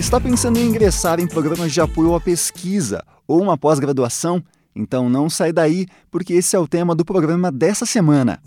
Está pensando em ingressar em programas de apoio à pesquisa ou uma pós-graduação? Então não sai daí, porque esse é o tema do programa dessa semana.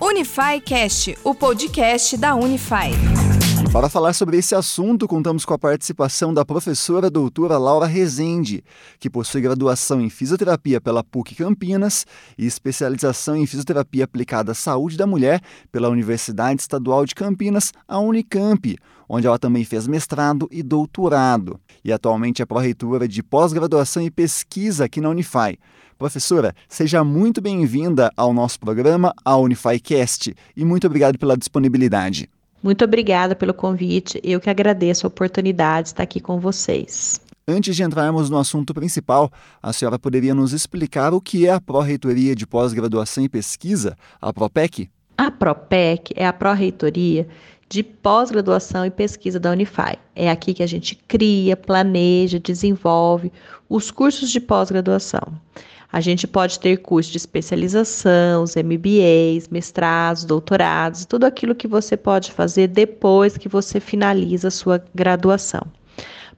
Unify Cast, o podcast da Unify. Para falar sobre esse assunto, contamos com a participação da professora doutora Laura Rezende, que possui graduação em fisioterapia pela PUC Campinas e especialização em fisioterapia aplicada à saúde da mulher pela Universidade Estadual de Campinas, a Unicamp, onde ela também fez mestrado e doutorado. E atualmente é pró-reitora de pós-graduação e pesquisa aqui na Unify. Professora, seja muito bem-vinda ao nosso programa, a UnifyCast, e muito obrigado pela disponibilidade. Muito obrigada pelo convite. Eu que agradeço a oportunidade de estar aqui com vocês. Antes de entrarmos no assunto principal, a senhora poderia nos explicar o que é a Pró-Reitoria de Pós-Graduação e Pesquisa, a PROPEC? A PROPEC é a Pró-Reitoria de Pós-Graduação e Pesquisa da Unify. É aqui que a gente cria, planeja, desenvolve os cursos de pós-graduação. A gente pode ter curso de especialização, os MBAs, mestrados, doutorados, tudo aquilo que você pode fazer depois que você finaliza a sua graduação.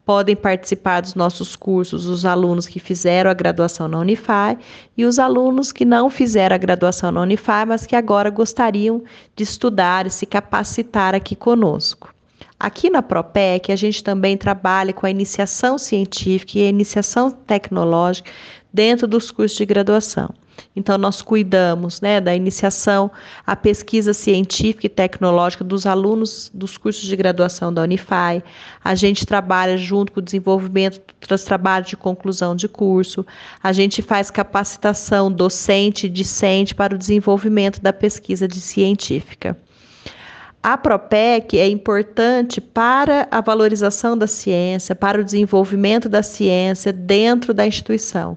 Podem participar dos nossos cursos os alunos que fizeram a graduação na Unify e os alunos que não fizeram a graduação na Unify, mas que agora gostariam de estudar e se capacitar aqui conosco. Aqui na PROPEC, a gente também trabalha com a iniciação científica e a iniciação tecnológica dentro dos cursos de graduação. Então, nós cuidamos né, da iniciação à pesquisa científica e tecnológica dos alunos dos cursos de graduação da Unify. A gente trabalha junto com o desenvolvimento dos trabalhos de conclusão de curso. A gente faz capacitação docente e discente para o desenvolvimento da pesquisa de científica. A PROPEC é importante para a valorização da ciência, para o desenvolvimento da ciência dentro da instituição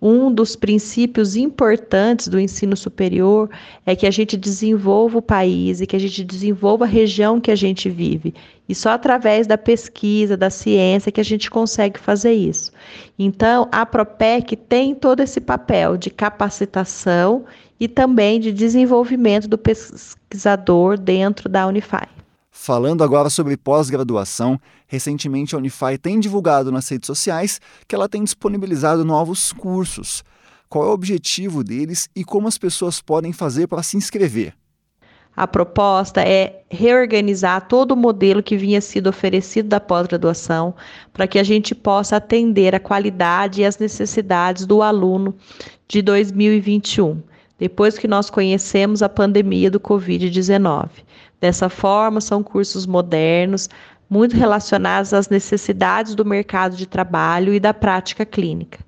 um dos princípios importantes do ensino superior é que a gente desenvolva o país e que a gente desenvolva a região que a gente vive. E só através da pesquisa, da ciência, que a gente consegue fazer isso. Então, a PROPEC tem todo esse papel de capacitação e também de desenvolvimento do pesquisador dentro da Unify. Falando agora sobre pós-graduação, recentemente a Unify tem divulgado nas redes sociais que ela tem disponibilizado novos cursos. Qual é o objetivo deles e como as pessoas podem fazer para se inscrever? A proposta é reorganizar todo o modelo que vinha sido oferecido da pós-graduação para que a gente possa atender a qualidade e as necessidades do aluno de 2021, depois que nós conhecemos a pandemia do Covid-19. Dessa forma, são cursos modernos, muito relacionados às necessidades do mercado de trabalho e da prática clínica.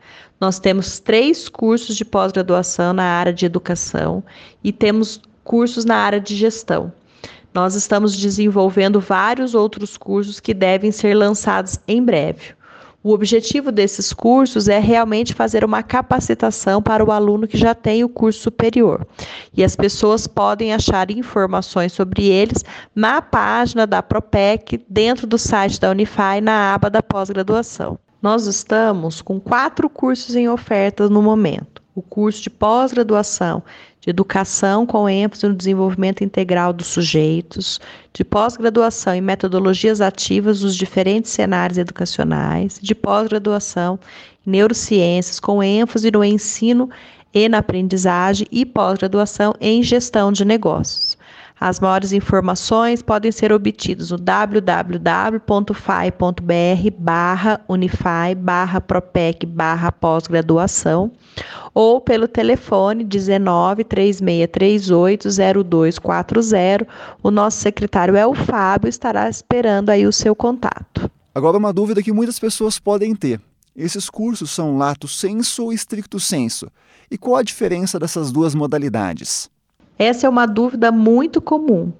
Nós temos três cursos de pós-graduação na área de educação e temos cursos na área de gestão. Nós estamos desenvolvendo vários outros cursos que devem ser lançados em breve. O objetivo desses cursos é realmente fazer uma capacitação para o aluno que já tem o curso superior. E as pessoas podem achar informações sobre eles na página da Propec, dentro do site da Unify, na aba da pós-graduação. Nós estamos com quatro cursos em oferta no momento. O curso de pós-graduação de educação com ênfase no desenvolvimento integral dos sujeitos, de pós-graduação em metodologias ativas dos diferentes cenários educacionais, de pós-graduação em neurociências com ênfase no ensino e na aprendizagem e pós-graduação em gestão de negócios. As maiores informações podem ser obtidas no www.fai.br barra unify barra propec barra pós-graduação ou pelo telefone 19 3638 0240. O nosso secretário é o Fábio, estará esperando aí o seu contato. Agora uma dúvida que muitas pessoas podem ter. Esses cursos são lato senso ou estricto senso? E qual a diferença dessas duas modalidades? Essa é uma dúvida muito comum.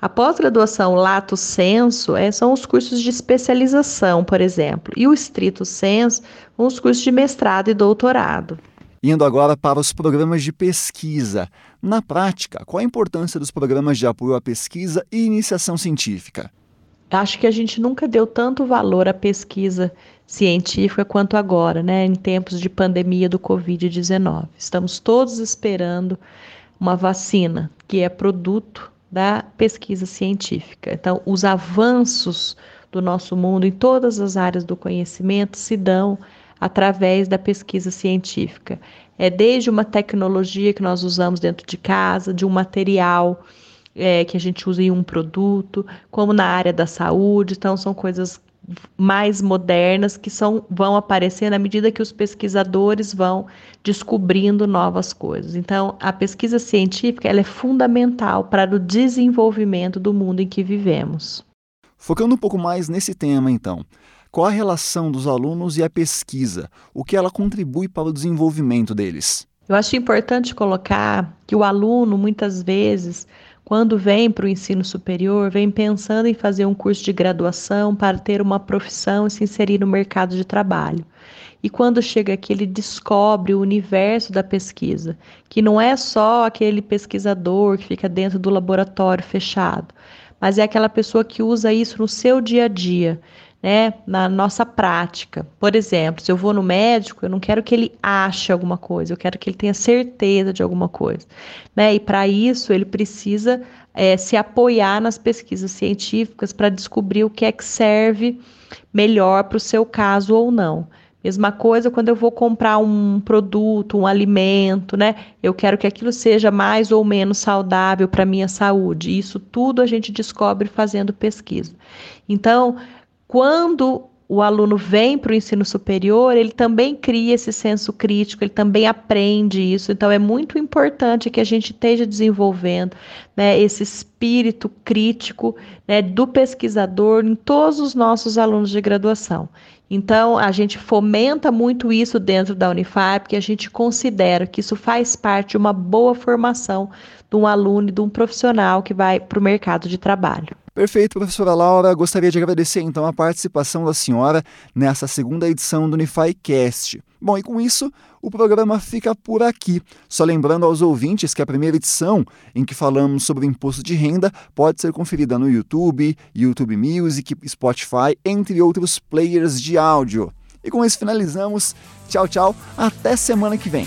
A pós-graduação lato senso é, são os cursos de especialização, por exemplo, e o estrito senso são os cursos de mestrado e doutorado. Indo agora para os programas de pesquisa. Na prática, qual a importância dos programas de apoio à pesquisa e iniciação científica? Acho que a gente nunca deu tanto valor à pesquisa científica quanto agora, né, em tempos de pandemia do Covid-19. Estamos todos esperando uma vacina que é produto da pesquisa científica. Então, os avanços do nosso mundo em todas as áreas do conhecimento se dão através da pesquisa científica. É desde uma tecnologia que nós usamos dentro de casa, de um material é, que a gente usa em um produto, como na área da saúde. Então, são coisas mais modernas que são, vão aparecer na medida que os pesquisadores vão descobrindo novas coisas. Então, a pesquisa científica ela é fundamental para o desenvolvimento do mundo em que vivemos. Focando um pouco mais nesse tema, então, qual a relação dos alunos e a pesquisa? O que ela contribui para o desenvolvimento deles? Eu acho importante colocar que o aluno, muitas vezes, quando vem para o ensino superior, vem pensando em fazer um curso de graduação para ter uma profissão e se inserir no mercado de trabalho. E quando chega aqui, ele descobre o universo da pesquisa, que não é só aquele pesquisador que fica dentro do laboratório fechado, mas é aquela pessoa que usa isso no seu dia a dia, né, na nossa prática. Por exemplo, se eu vou no médico, eu não quero que ele ache alguma coisa, eu quero que ele tenha certeza de alguma coisa. Né? E para isso, ele precisa é, se apoiar nas pesquisas científicas para descobrir o que é que serve melhor para o seu caso ou não. Mesma coisa quando eu vou comprar um produto, um alimento, né? Eu quero que aquilo seja mais ou menos saudável para minha saúde. Isso tudo a gente descobre fazendo pesquisa. Então, quando o aluno vem para o ensino superior, ele também cria esse senso crítico, ele também aprende isso. Então, é muito importante que a gente esteja desenvolvendo né, esse espírito crítico né, do pesquisador em todos os nossos alunos de graduação. Então, a gente fomenta muito isso dentro da Unify, porque a gente considera que isso faz parte de uma boa formação de um aluno e de um profissional que vai para o mercado de trabalho. Perfeito, professora Laura. Gostaria de agradecer então a participação da senhora nessa segunda edição do Unify Cast. Bom, e com isso, o programa fica por aqui. Só lembrando aos ouvintes que a primeira edição, em que falamos sobre o imposto de renda, pode ser conferida no YouTube, YouTube Music, Spotify, entre outros players de áudio. E com isso finalizamos. Tchau, tchau. Até semana que vem.